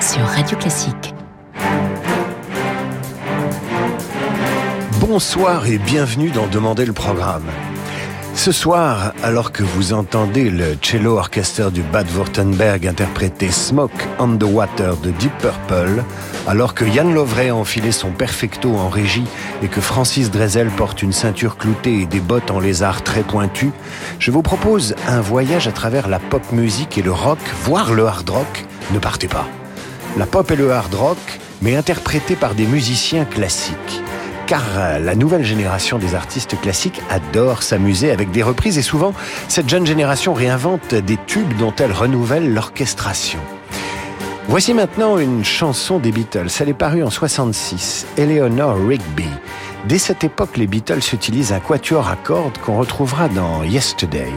sur Radio Classique. Bonsoir et bienvenue dans Demander le programme. Ce soir, alors que vous entendez le cello orchestre du Bad Württemberg interpréter Smoke on the Water de Deep Purple, alors que Yann Lovray a enfilé son perfecto en régie et que Francis Drezel porte une ceinture cloutée et des bottes en lézard très pointues, je vous propose un voyage à travers la pop musique et le rock, voire le hard rock. Ne partez pas. La pop et le hard rock, mais interprétés par des musiciens classiques car euh, la nouvelle génération des artistes classiques adore s'amuser avec des reprises et souvent cette jeune génération réinvente des tubes dont elle renouvelle l'orchestration. Voici maintenant une chanson des Beatles. Elle est parue en 66, Eleanor Rigby. Dès cette époque, les Beatles utilisent un quatuor à cordes qu'on retrouvera dans Yesterday.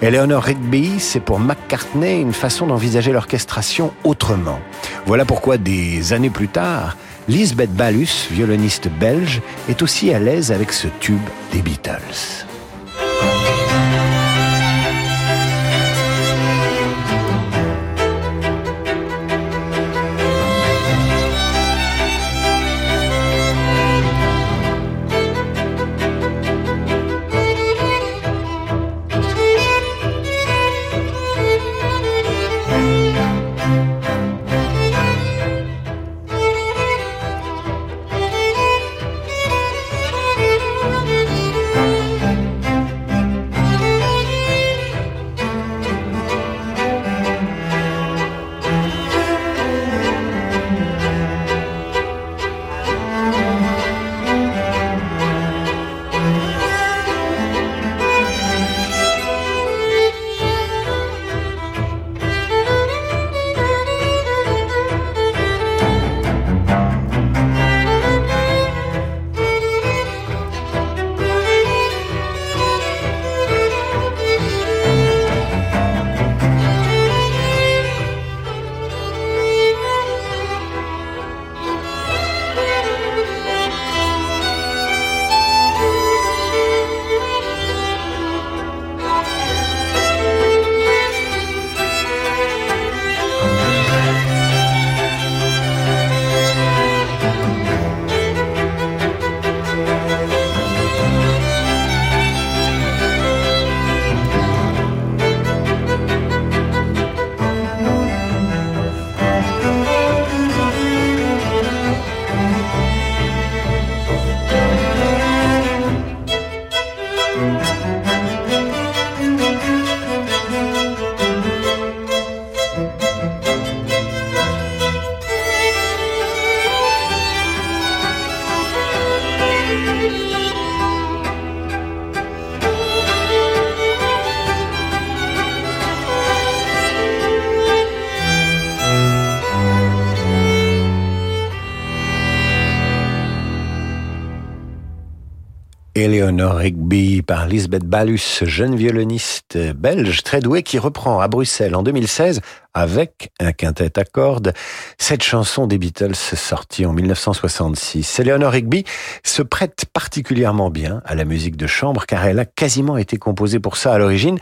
Eleanor Rigby, c'est pour McCartney une façon d'envisager l'orchestration autrement. Voilà pourquoi des années plus tard, Lisbeth Ballus, violoniste belge, est aussi à l'aise avec ce tube des Beatles. Eleanor Rigby par Lisbeth Ballus, jeune violoniste belge très douée qui reprend à Bruxelles en 2016 avec un quintet à cordes cette chanson des Beatles sortie en 1966. Eleanor Rigby se prête particulièrement bien à la musique de chambre car elle a quasiment été composée pour ça à l'origine.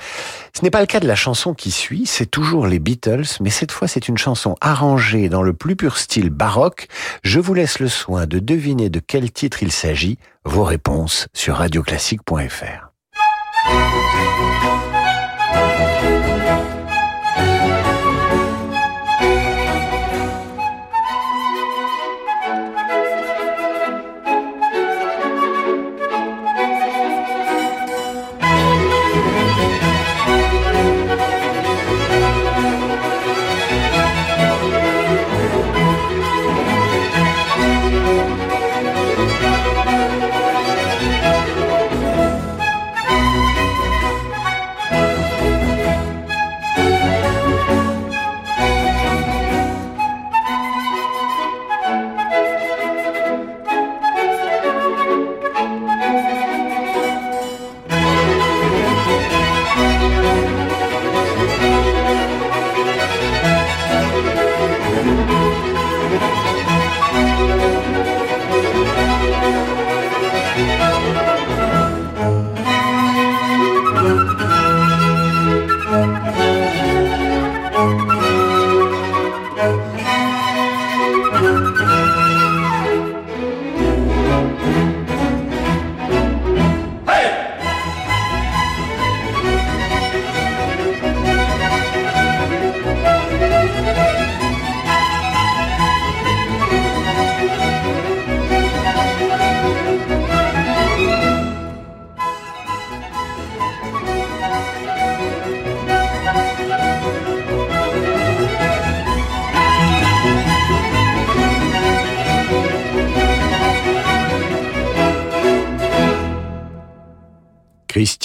Ce n'est pas le cas de la chanson qui suit, c'est toujours les Beatles, mais cette fois c'est une chanson arrangée dans le plus pur style baroque. Je vous laisse le soin de deviner de quel titre il s'agit vos réponses sur radioclassique.fr.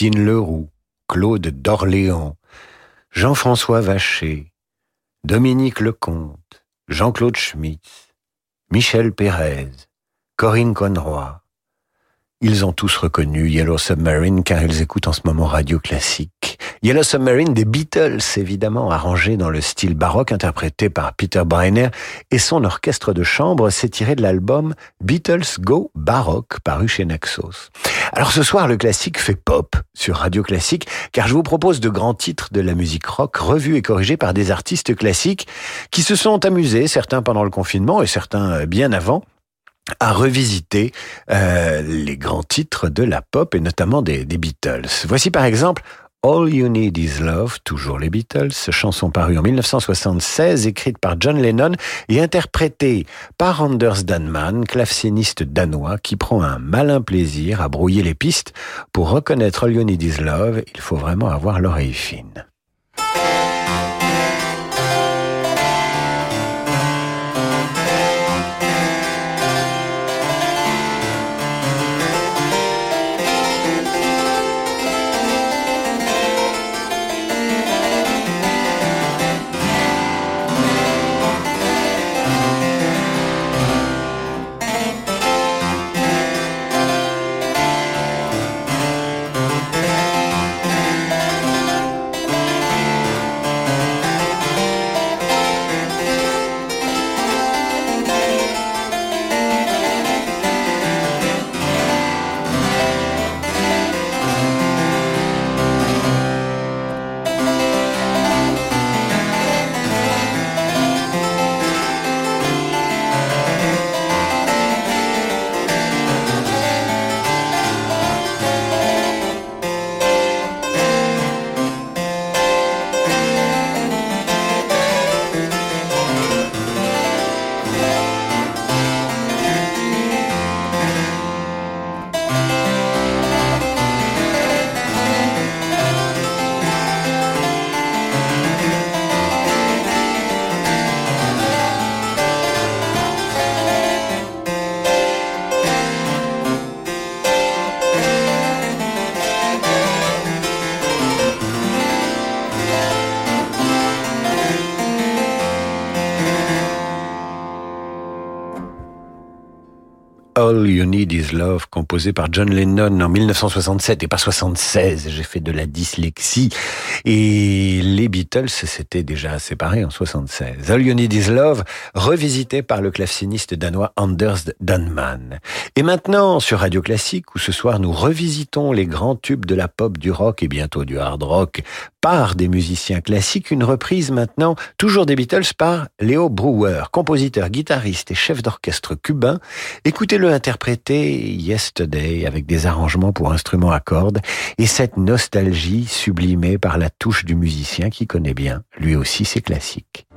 Christine Leroux, Claude d'Orléans, Jean-François Vacher, Dominique Lecomte, Jean-Claude Schmitz, Michel Pérez, Corinne Conroy. Ils ont tous reconnu Yellow Submarine car ils écoutent en ce moment Radio Classique. Yellow Submarine des Beatles, évidemment, arrangé dans le style baroque, interprété par Peter Breiner, et son orchestre de chambre s'est tiré de l'album Beatles Go Baroque, paru chez Naxos. Alors ce soir, le classique fait pop sur Radio Classique, car je vous propose de grands titres de la musique rock revus et corrigés par des artistes classiques qui se sont amusés, certains pendant le confinement et certains bien avant, à revisiter euh, les grands titres de la pop et notamment des, Beatles. Voici par exemple All You Need Is Love, toujours les Beatles, chanson parue en 1976, écrite par John Lennon et interprétée par Anders Danman, claveciniste danois qui prend un malin plaisir à brouiller les pistes. Pour reconnaître All You Need Is Love, il faut vraiment avoir l'oreille fine. You Need Is Love, composé par John Lennon en 1967 et pas 76. J'ai fait de la dyslexie. Et les Beatles s'étaient déjà séparés en 76. All You Need Is Love, revisité par le claveciniste danois Anders Dunman. Et maintenant, sur Radio Classique, où ce soir nous revisitons les grands tubes de la pop, du rock et bientôt du hard rock par des musiciens classiques, une reprise maintenant, toujours des Beatles, par Leo Brewer, compositeur, guitariste et chef d'orchestre cubain. Écoutez-le interpréter Yesterday avec des arrangements pour instruments à cordes et cette nostalgie sublimée par la touche du musicien qui connaît bien, lui aussi, ses classiques.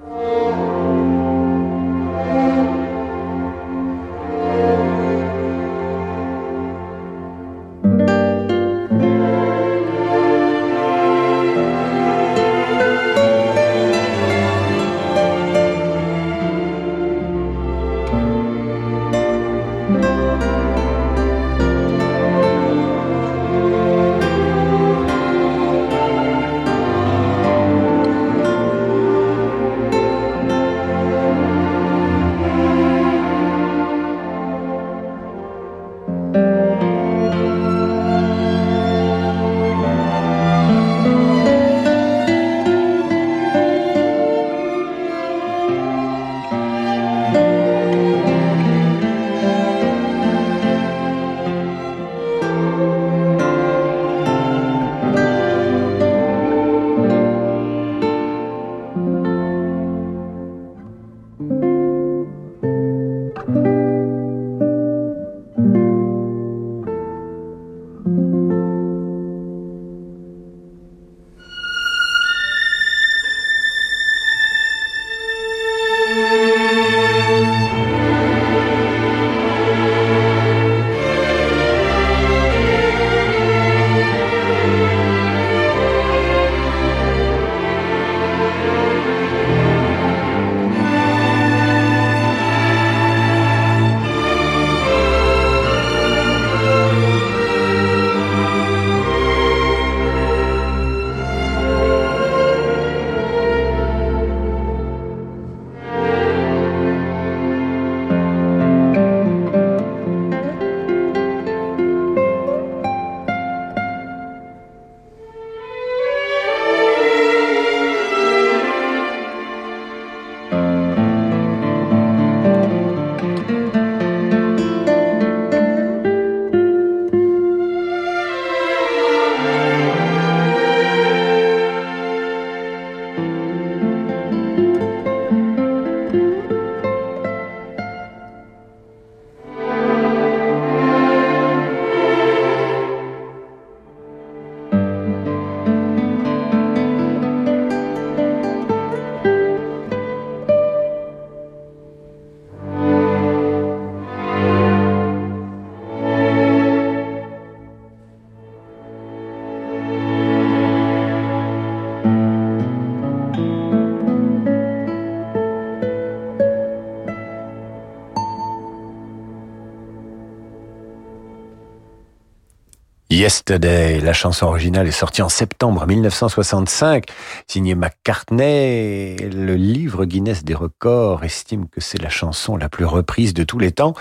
Yesterday, la chanson originale est sortie en septembre 1965, signée McCartney. Le livre Guinness des records estime que c'est la chanson la plus reprise de tous les temps.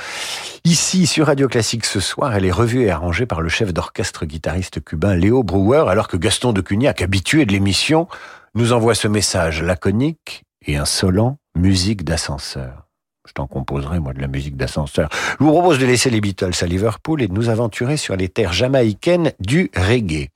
Ici, sur Radio Classique ce soir, elle est revue et arrangée par le chef d'orchestre guitariste cubain Léo Brewer, alors que Gaston de Cugnac, habitué de l'émission, nous envoie ce message laconique et insolent, musique d'ascenseur. Je t'en composerai, moi, de la musique d'ascenseur. Je vous propose de laisser les Beatles à Liverpool et de nous aventurer sur les terres jamaïcaines du reggae.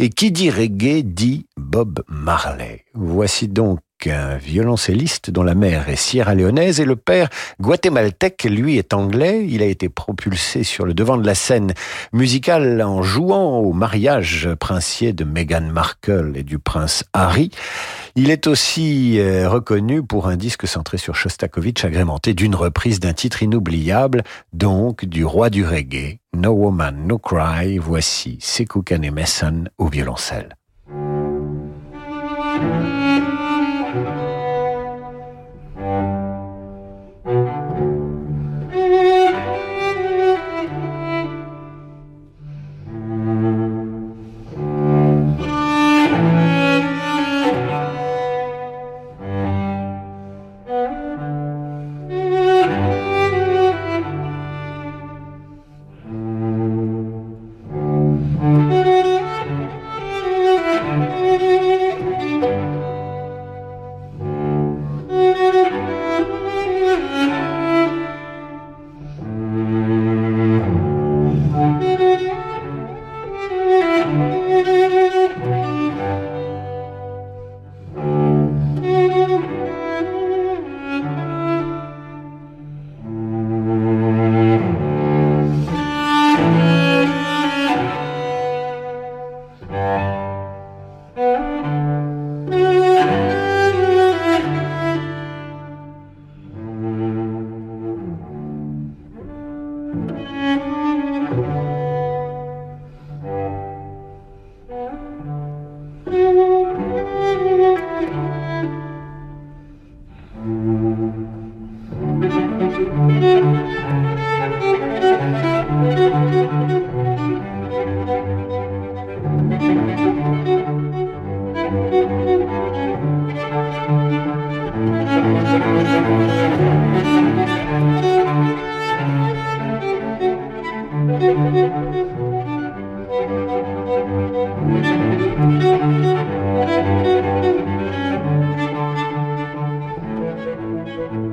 Et qui dit reggae dit Bob Marley. Voici donc un violoncelliste dont la mère est sierra-léonaise et le père guatémaltèque, lui, est anglais. Il a été propulsé sur le devant de la scène musicale en jouant au mariage princier de Meghan Markle et du prince Harry. Il est aussi euh, reconnu pour un disque centré sur Shostakovich agrémenté d'une reprise d'un titre inoubliable, donc du roi du reggae, No Woman, No Cry. Voici Sekou Messon au violoncelle.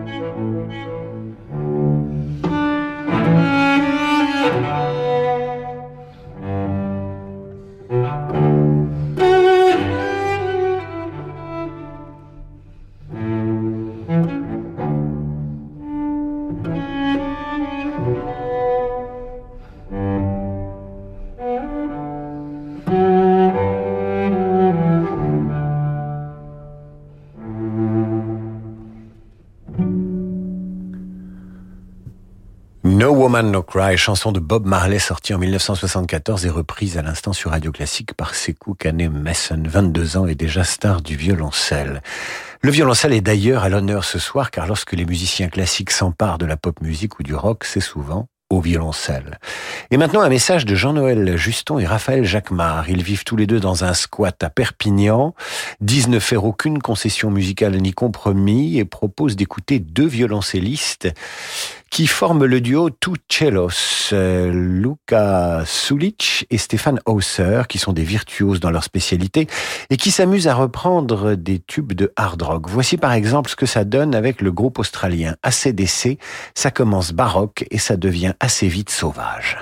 Música Woman No Cry, chanson de Bob Marley sortie en 1974 et reprise à l'instant sur Radio Classique par Sekou Kane Messon, 22 ans et déjà star du violoncelle. Le violoncelle est d'ailleurs à l'honneur ce soir car lorsque les musiciens classiques s'emparent de la pop musique ou du rock, c'est souvent au violoncelle. Et maintenant un message de Jean-Noël Juston et Raphaël Jacquemart. Ils vivent tous les deux dans un squat à Perpignan, disent ne faire aucune concession musicale ni compromis et proposent d'écouter deux violoncellistes qui forment le duo Two euh, Luca Sulic et Stéphane Hausser, qui sont des virtuoses dans leur spécialité et qui s'amusent à reprendre des tubes de hard rock. Voici par exemple ce que ça donne avec le groupe australien ACDC. Ça commence baroque et ça devient assez vite sauvage.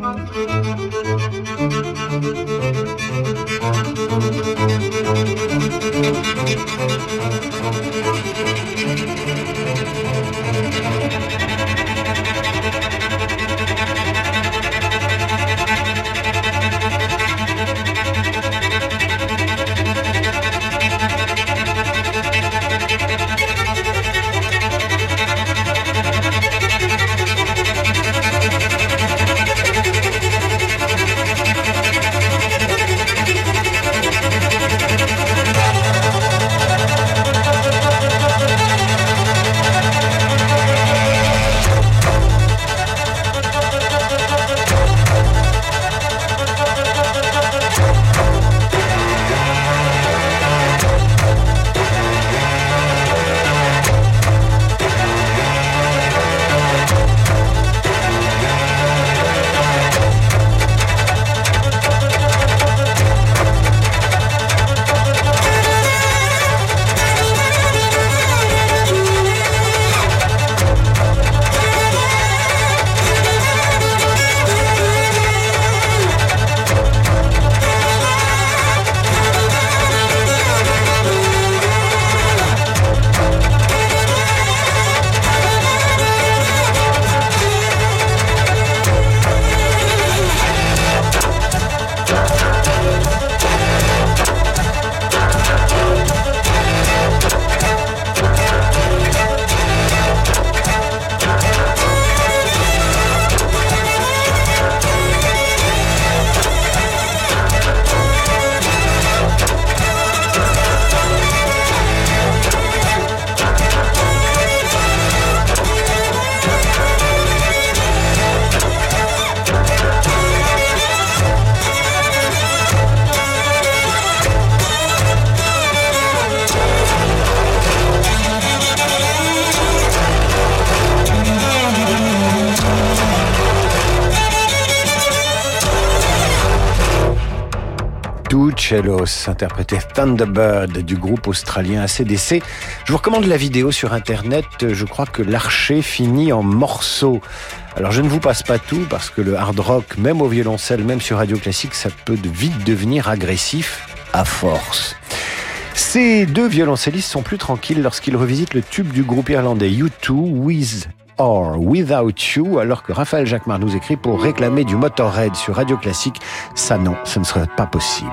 Thank you. Vasconcelos interprétait Thunderbird du groupe australien ACDC. Je vous recommande la vidéo sur internet. Je crois que l'archer finit en morceaux. Alors je ne vous passe pas tout parce que le hard rock, même au violoncelle, même sur radio classique, ça peut vite devenir agressif à force. Ces deux violoncellistes sont plus tranquilles lorsqu'ils revisitent le tube du groupe irlandais U2 With or Without You, alors que Raphaël Jacquemart nous écrit pour réclamer du Motorhead sur Radio Classique. Ça non, ce ne serait pas possible.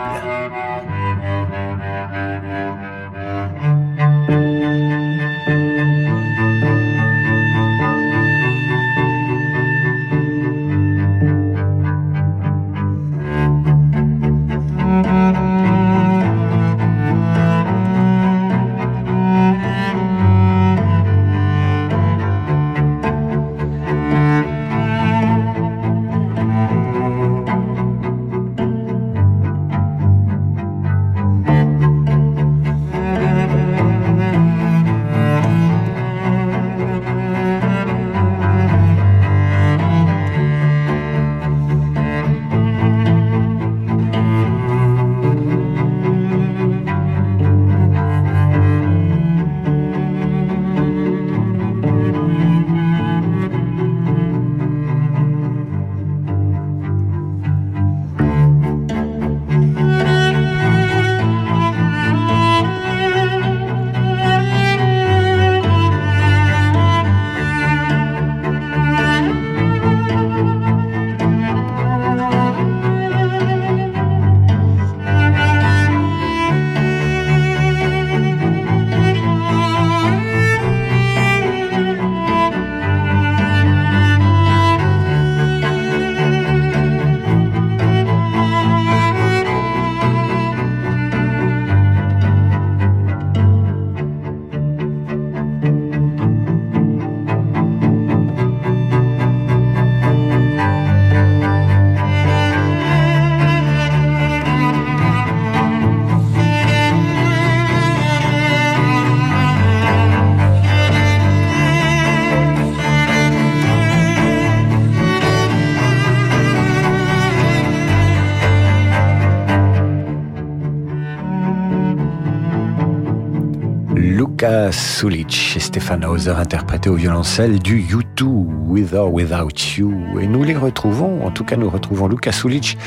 Sulic et Stefan Hauser interprétés au violoncelle du U2 With or Without You. Et nous les retrouvons, en tout cas nous retrouvons Luca Sulic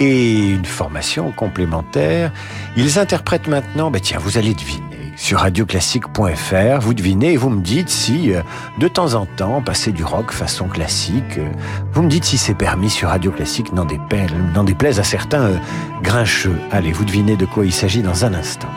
et une formation complémentaire. Ils interprètent maintenant, ben tiens, vous allez deviner. Sur radioclassique.fr, vous devinez et vous me dites si, euh, de temps en temps, passer du rock façon classique, euh, vous me dites si c'est permis sur Radio Classique, n'en déplaise, à certains euh, grincheux. Allez, vous devinez de quoi il s'agit dans un instant.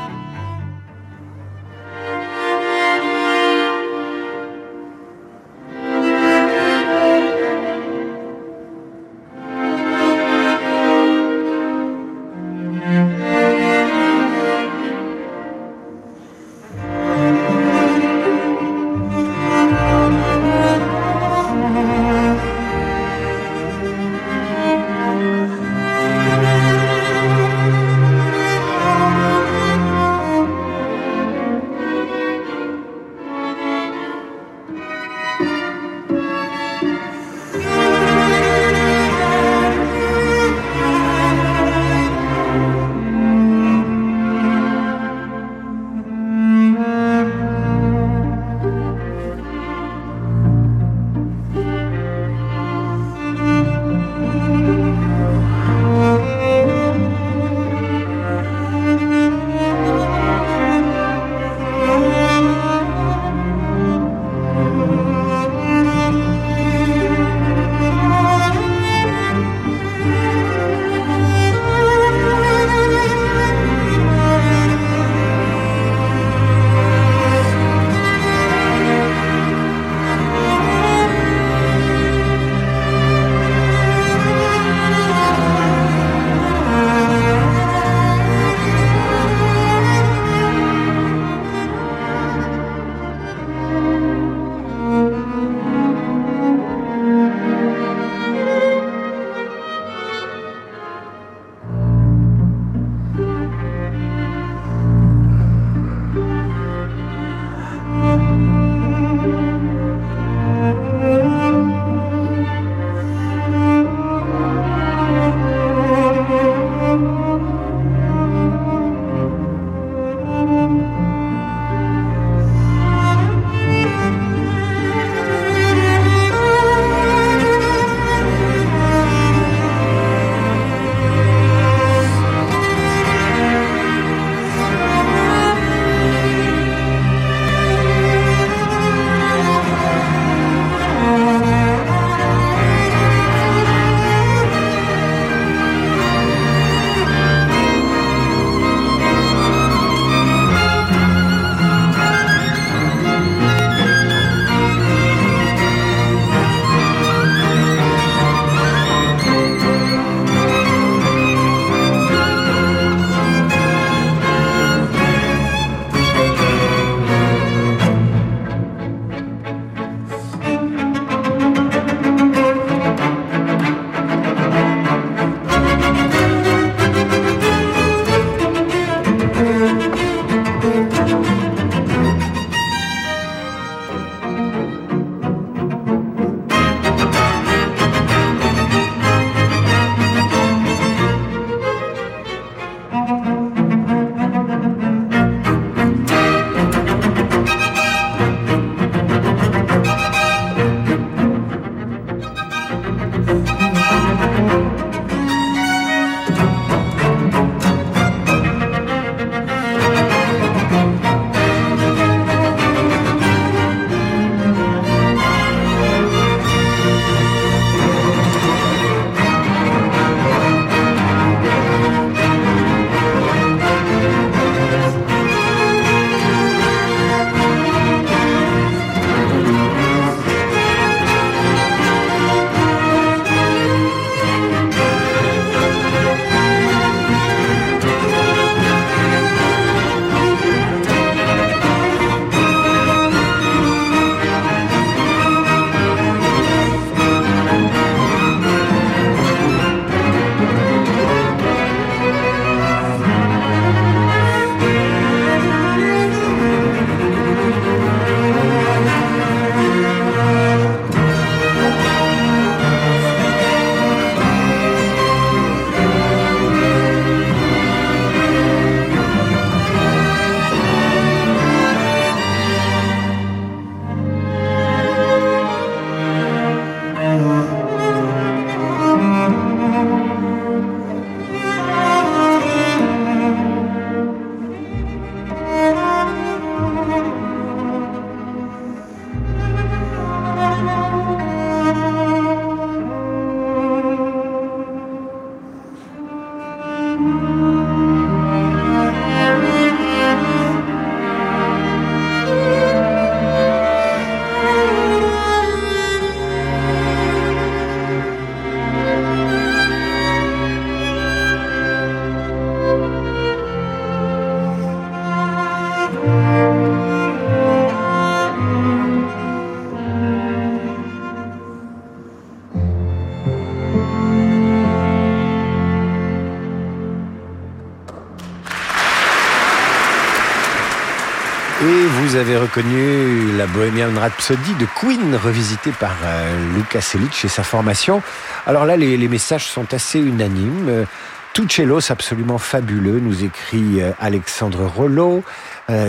La Bohemian Rhapsody de Queen, revisitée par euh, Luca Selic et sa formation. Alors là, les, messages sont assez unanimes. Euh, Tuchelos, absolument fabuleux, nous écrit euh, Alexandre Rollo.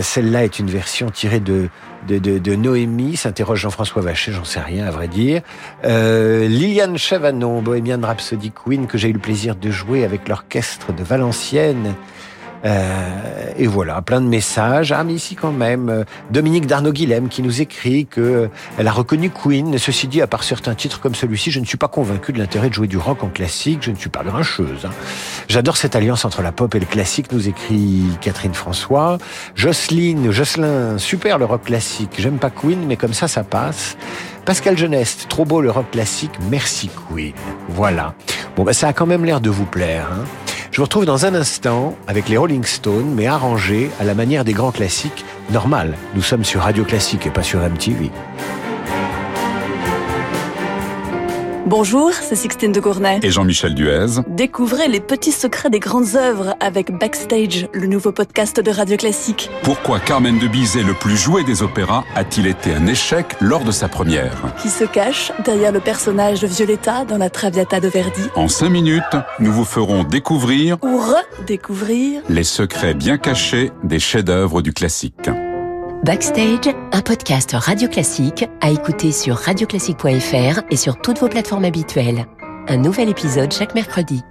Celle-là est une version tirée de, de, de, Noémie, s'interroge Jean-François Vacher, j'en sais rien à vrai dire. Liliane Chavanon, Bohemian Rhapsody Queen, que j'ai eu le plaisir de jouer avec l'orchestre de Valenciennes euh, et voilà, plein de messages. Ah, mais ici quand même, euh, Dominique Darnaud-Guilhem qui nous écrit que euh, elle a reconnu Queen. Ceci dit, à part certains titres comme celui-ci, je ne suis pas convaincu de l'intérêt de jouer du rock en classique. Je ne suis pas grincheuse. Hein. J'adore cette alliance entre la pop et le classique, nous écrit Catherine François. Jocelyne, Jocelyn, super le rock classique. J'aime pas Queen, mais comme ça, ça passe. Pascal Geneste, trop beau le rock classique, merci Queen. Voilà. Bon, bah, ça a quand même l'air de vous plaire. Hein. Je vous retrouve dans un instant avec les Rolling Stones, mais arrangés à la manière des grands classiques. Normal, nous sommes sur Radio Classique et pas sur MTV. Bonjour, c'est Sixtine de Gournay. Et Jean-Michel Duez. Découvrez les petits secrets des grandes œuvres avec Backstage, le nouveau podcast de Radio Classique. Pourquoi Carmen de Bizet, le plus joué des opéras, a-t-il été un échec lors de sa première Qui se cache derrière le personnage de Violetta dans la Traviata de Verdi En cinq minutes, nous vous ferons découvrir ou redécouvrir les secrets bien cachés des chefs-d'œuvre du classique. Backstage, un podcast radio classique à écouter sur radioclassique.fr et sur toutes vos plateformes habituelles. Un nouvel épisode chaque mercredi.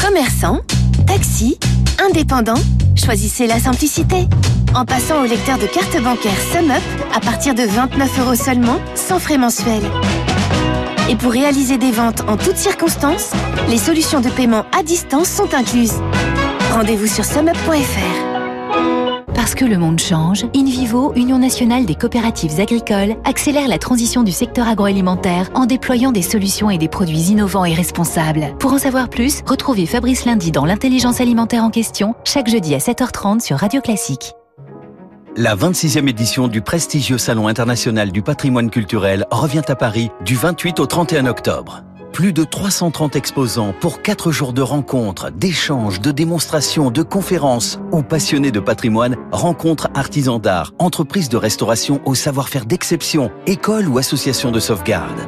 Commerçant, taxi, indépendant, choisissez la simplicité. En passant au lecteur de carte bancaire SumUp à partir de 29 euros seulement, sans frais mensuels. Et pour réaliser des ventes en toutes circonstances, les solutions de paiement à distance sont incluses. Rendez-vous sur sumup.fr. Parce que le monde change, InVivo, Union nationale des coopératives agricoles, accélère la transition du secteur agroalimentaire en déployant des solutions et des produits innovants et responsables. Pour en savoir plus, retrouvez Fabrice Lundi dans l'intelligence alimentaire en question, chaque jeudi à 7h30 sur Radio Classique. La 26e édition du prestigieux Salon international du patrimoine culturel revient à Paris du 28 au 31 octobre. Plus de 330 exposants pour 4 jours de rencontres, d'échanges, de démonstrations, de conférences où passionnés de patrimoine rencontrent artisans d'art, entreprises de restauration au savoir-faire d'exception, écoles ou associations de sauvegarde.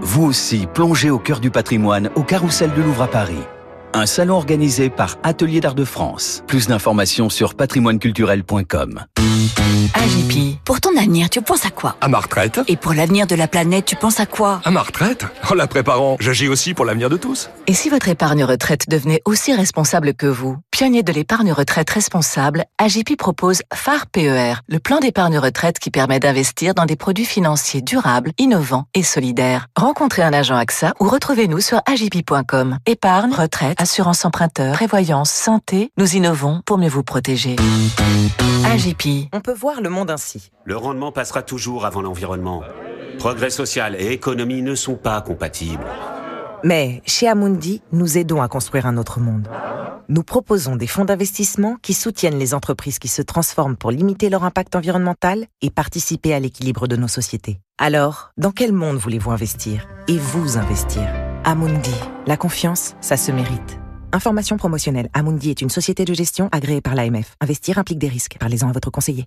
Vous aussi, plongez au cœur du patrimoine au Carrousel de Louvre à Paris. Un salon organisé par Atelier d'Art de France. Plus d'informations sur patrimoineculturel.com. AGP, pour ton avenir, tu penses à quoi? À ma retraite. Et pour l'avenir de la planète, tu penses à quoi? À ma retraite? En la préparant, j'agis aussi pour l'avenir de tous. Et si votre épargne retraite devenait aussi responsable que vous? Pionnier de l'épargne retraite responsable, AGP propose phare PER, le plan d'épargne retraite qui permet d'investir dans des produits financiers durables, innovants et solidaires. Rencontrez un agent AXA ou retrouvez-nous sur agip.com. Épargne, retraite, assurance emprunteur, prévoyance, santé, nous innovons pour mieux vous protéger. AGP. On peut voir le monde ainsi. Le rendement passera toujours avant l'environnement. Progrès social et économie ne sont pas compatibles. Mais chez Amundi, nous aidons à construire un autre monde. Nous proposons des fonds d'investissement qui soutiennent les entreprises qui se transforment pour limiter leur impact environnemental et participer à l'équilibre de nos sociétés. Alors, dans quel monde voulez-vous investir Et vous investir? Amundi, la confiance, ça se mérite. Information promotionnelle. Amundi est une société de gestion agréée par l'AMF. Investir implique des risques. Parlez-en à votre conseiller.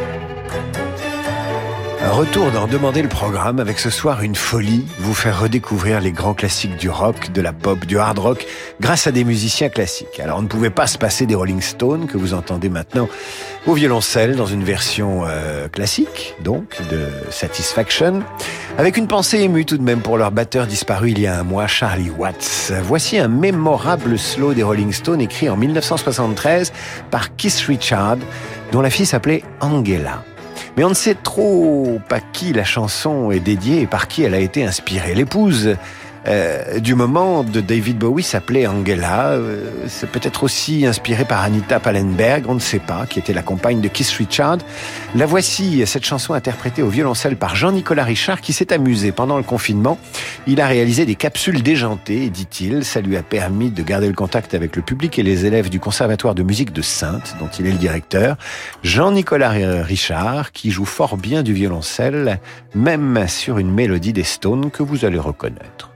Retour d'en demander le programme avec ce soir une folie, vous faire redécouvrir les grands classiques du rock, de la pop, du hard rock, grâce à des musiciens classiques. Alors on ne pouvait pas se passer des Rolling Stones que vous entendez maintenant au violoncelle dans une version euh, classique, donc de Satisfaction, avec une pensée émue tout de même pour leur batteur disparu il y a un mois, Charlie Watts. Voici un mémorable slow des Rolling Stones écrit en 1973 par Keith Richard, dont la fille s'appelait Angela. Mais on ne sait trop à qui la chanson est dédiée et par qui elle a été inspirée. L'épouse euh, du moment de David Bowie s'appelait Angela. Euh, c'est peut-être aussi inspiré par Anita Pallenberg, on ne sait pas, qui était la compagne de Keith Richard. La voici, cette chanson interprétée au violoncelle par Jean-Nicolas Richard, qui s'est amusé pendant le confinement. Il a réalisé des capsules déjantées, dit-il. Ça lui a permis de garder le contact avec le public et les élèves du Conservatoire de musique de Sainte, dont il est le directeur. Jean-Nicolas Richard, qui joue fort bien du violoncelle, même sur une mélodie des Stones que vous allez reconnaître.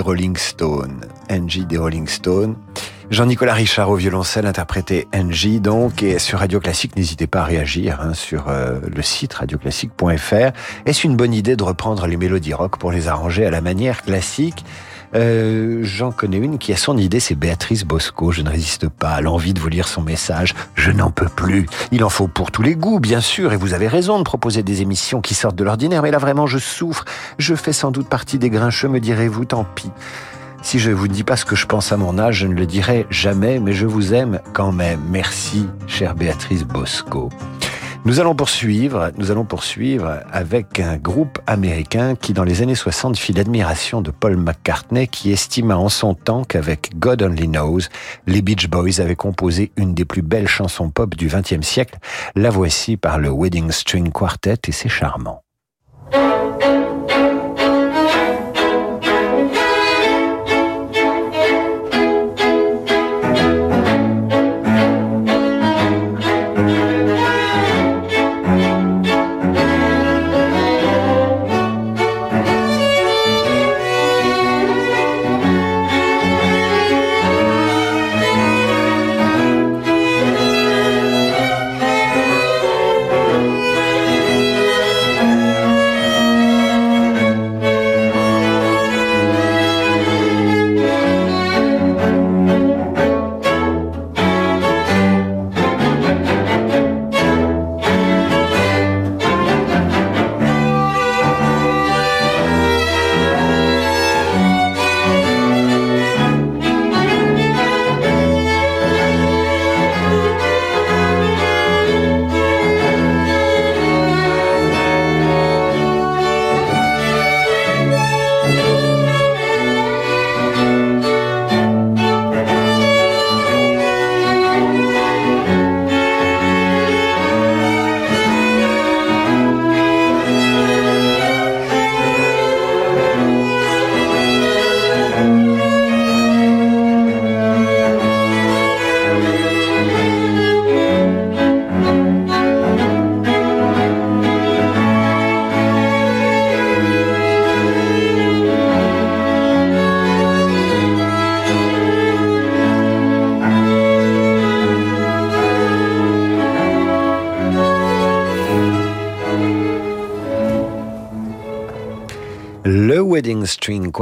Rolling Stones. Angie des Rolling Stones. Jean-Nicolas Richard au violoncelle interprété Angie donc et sur Radio Classique n'hésitez pas à réagir hein, sur euh, le site radioclassique.fr. Est-ce une bonne idée de reprendre les mélodies rock pour les arranger à la manière classique? Euh, J'en connais une qui a son idée, c'est Béatrice Bosco. Je ne résiste pas à l'envie de vous lire son message. Je n'en peux plus. Il en faut pour tous les goûts, bien sûr, et vous avez raison de proposer des émissions qui sortent de l'ordinaire, mais là vraiment je souffre. Je fais sans doute partie des grincheux, me direz-vous, tant pis. Si je vous dis pas ce que je pense à mon âge, je ne le dirai jamais, mais je vous aime quand même. Merci, chère Béatrice Bosco. Nous allons poursuivre, nous allons poursuivre avec un groupe américain qui, dans les années 60, fit l'admiration de Paul McCartney, qui estima en son temps qu'avec God Only Knows, les Beach Boys avaient composé une des plus belles chansons pop du XXe siècle. La voici par le Wedding String Quartet et c'est charmant.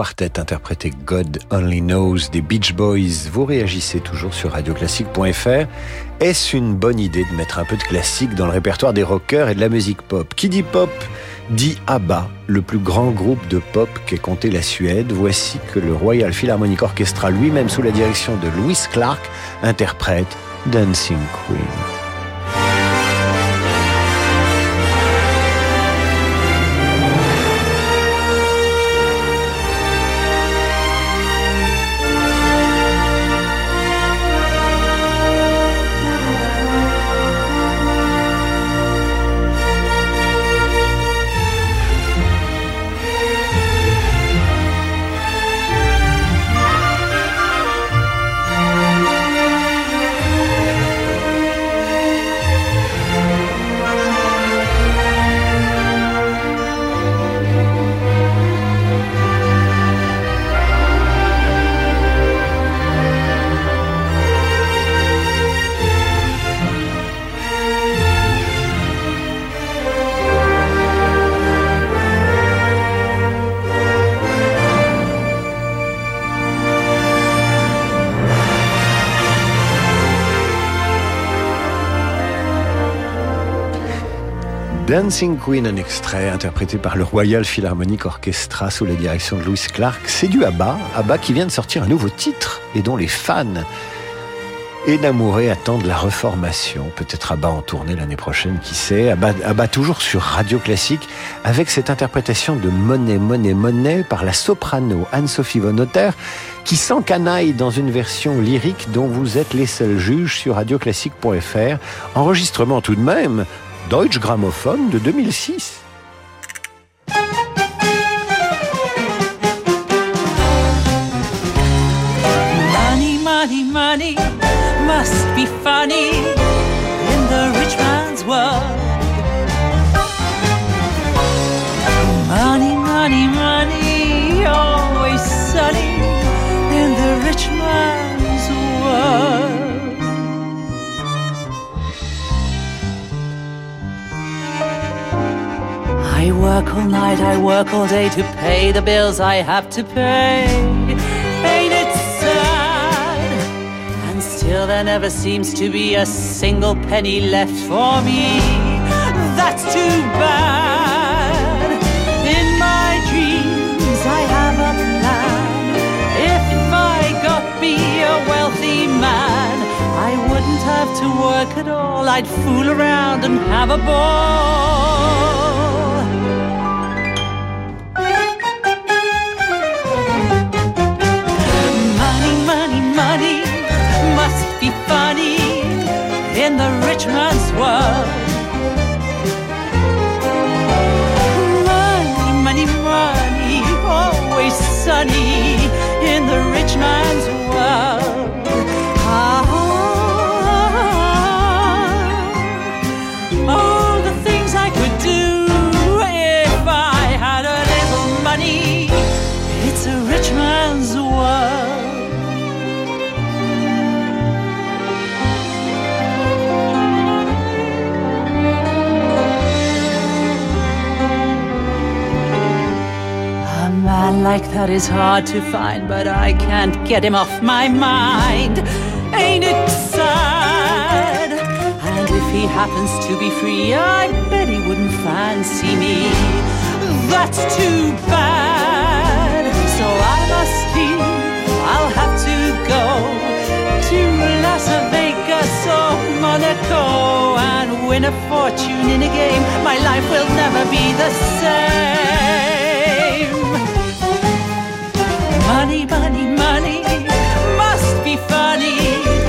Quartet interprété God Only Knows des Beach Boys. Vous réagissez toujours sur radioclassique.fr. Est-ce une bonne idée de mettre un peu de classique dans le répertoire des rockers et de la musique pop? Qui dit pop dit ABBA, le plus grand groupe de pop qu'ait compté la Suède. Voici que le Royal Philharmonic Orchestra lui-même sous la direction de Louis Clark interprète Dancing Queen. Dancing Queen, un extrait interprété par le Royal Philharmonic Orchestra sous la direction de Louis Clark. C'est du ABBA, ABBA qui vient de sortir un nouveau titre et dont les fans énamourés attendent la reformation. Peut-être ABBA en tournée l'année prochaine, qui sait. ABBA, ABBA toujours sur Radio Classique avec cette interprétation de Monnaie, Monnaie, Monnaie par la soprano Anne-Sophie Von Otter qui s'encanaille dans une version lyrique dont vous êtes les seuls juges sur radioclassique.fr. Enregistrement tout de même Deutsche Grammophon de 2006. Work all night, I work all day to pay the bills I have to pay. Ain't it sad? And still there never seems to be a single penny left for me. That's too bad. In my dreams, I have a plan. If I got me a wealthy man, I wouldn't have to work at all. I'd fool around and have a ball. In the rich man's world. Money, money, money, always sunny like that is hard to find, but I can't get him off my mind. Ain't it sad? And if he happens to be free, I bet he wouldn't fancy me. That's too bad. So I must leave. I'll have to go to Las Vegas or Monaco and win a fortune in a game. My life will never be the same. Money, money, money. Must be funny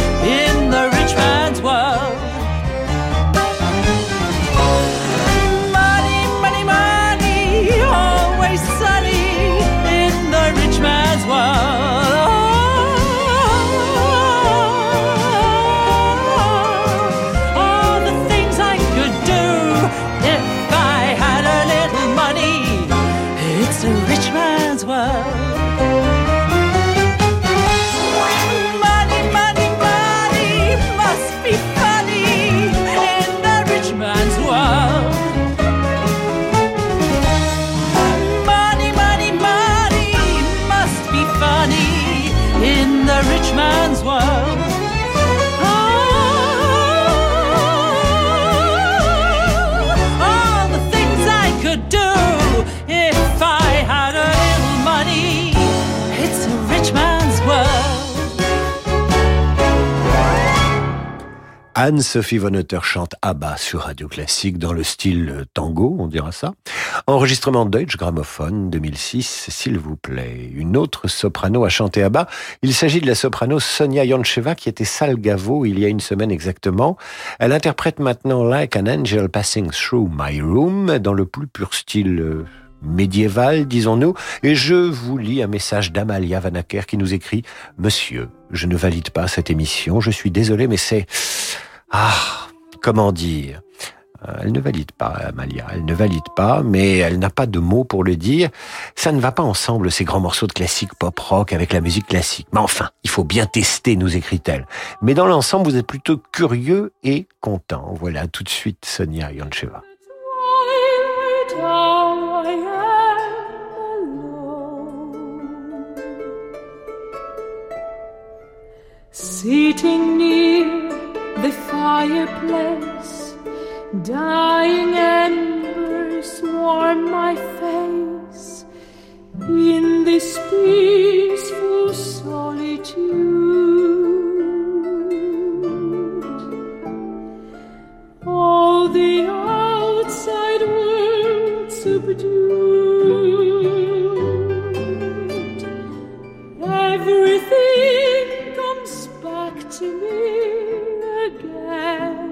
Anne-Sophie Von chante ABBA sur Radio Classique dans le style tango, on dira ça. Enregistrement Deutsche Grammophon 2006, s'il vous plaît. Une autre soprano a chanté ABBA. Il s'agit de la soprano Sonia Yoncheva qui était Salgavo il y a une semaine exactement. Elle interprète maintenant Like an Angel Passing Through My Room dans le plus pur style euh, médiéval, disons-nous, et je vous lis un message d'Amalia Vanacker qui nous écrit Monsieur, je ne valide pas cette émission, je suis désolé, mais c'est ah, comment dire? Euh, elle ne valide pas, Amalia. Elle ne valide pas, mais elle n'a pas de mots pour le dire. Ça ne va pas ensemble, ces grands morceaux de classique pop-rock avec la musique classique. Mais enfin, il faut bien tester, nous écrit-elle. Mais dans l'ensemble, vous êtes plutôt curieux et content. Voilà, tout de suite, Sonia Yoncheva. The fireplace, dying embers warm my face. In this peaceful solitude. All the outside world subdued, everything comes back to me again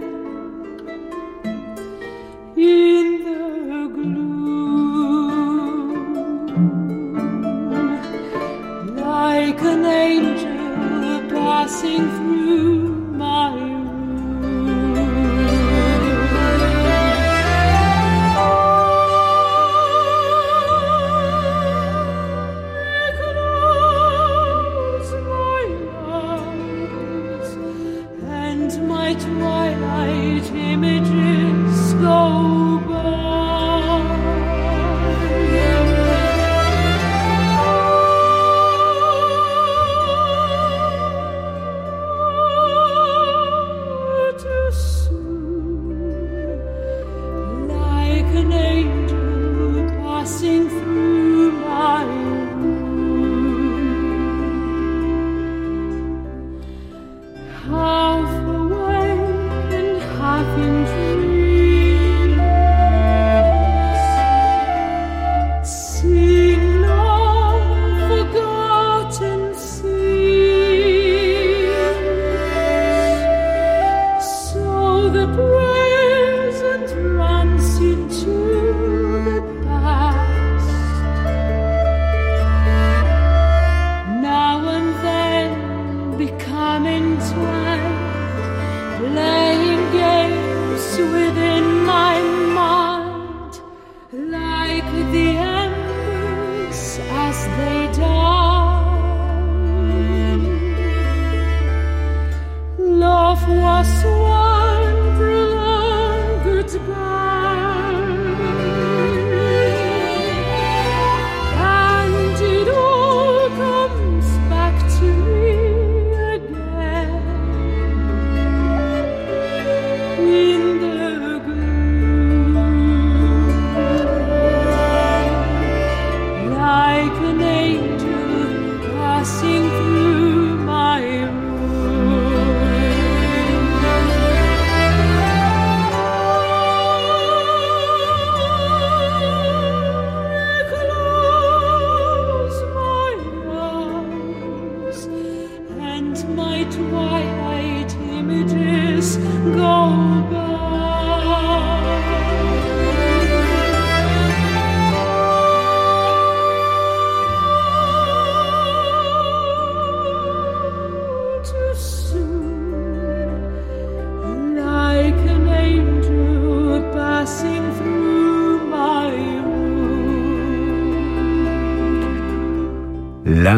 Love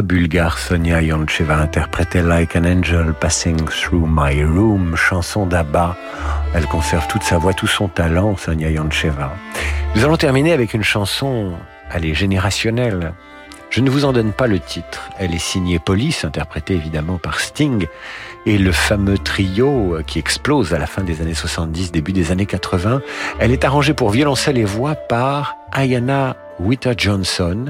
Bulgare Sonia Yoncheva interprétait Like an Angel Passing Through My Room, chanson d'Abba. Elle conserve toute sa voix, tout son talent, Sonia Yoncheva. Nous allons terminer avec une chanson, elle est générationnelle. Je ne vous en donne pas le titre. Elle est signée Police, interprétée évidemment par Sting, et le fameux trio qui explose à la fin des années 70, début des années 80. Elle est arrangée pour violoncelle et voix par Ayana Witter Johnson.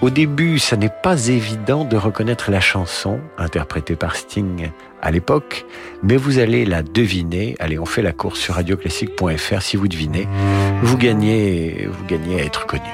Au début, ça n'est pas évident de reconnaître la chanson interprétée par Sting à l'époque, mais vous allez la deviner. Allez, on fait la course sur radioclassique.fr. Si vous devinez, vous gagnez, vous gagnez à être connu.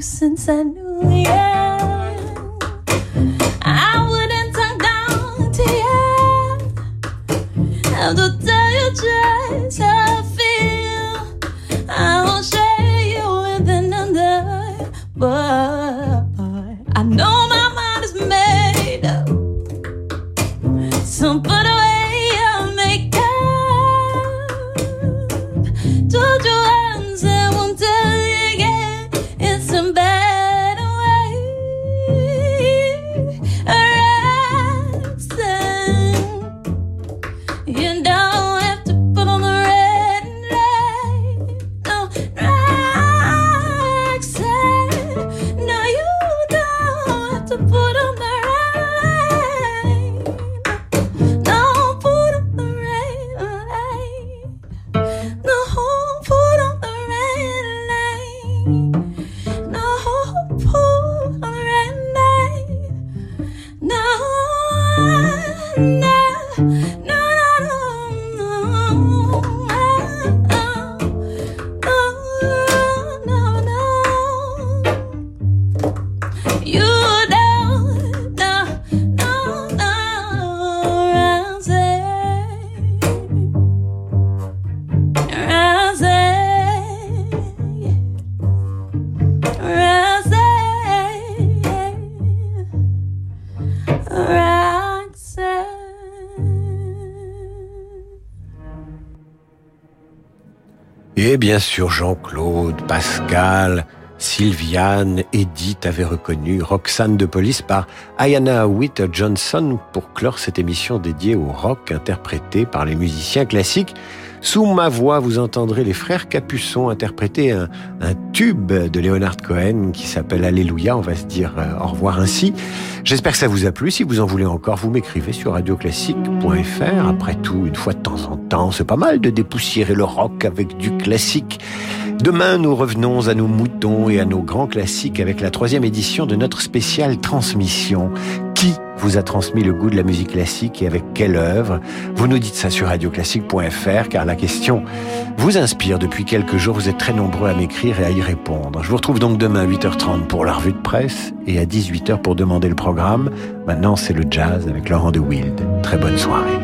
Since I knew Et bien sûr, Jean-Claude, Pascal, Sylviane, Edith avaient reconnu Roxane de Police par Ayana Witt Johnson pour clore cette émission dédiée au rock interprété par les musiciens classiques. Sous ma voix, vous entendrez les frères Capuçon interpréter un, tube de Leonard Cohen qui s'appelle Alléluia. On va se dire euh, au revoir ainsi. J'espère que ça vous a plu. Si vous en voulez encore, vous m'écrivez sur radioclassique.fr. Après tout, une fois de temps en temps, c'est pas mal de dépoussiérer le rock avec du classique. Demain, nous revenons à nos moutons et à nos grands classiques avec la troisième édition de notre spéciale transmission. Qui vous a transmis le goût de la musique classique et avec quelle œuvre? Vous nous dites ça sur radioclassique.fr car la question vous inspire depuis quelques jours. Vous êtes très nombreux à m'écrire et à y répondre. Je vous retrouve donc demain à 8h30 pour la revue de presse et à 18h pour demander le programme. Maintenant, c'est le jazz avec Laurent de Wild. Très bonne soirée.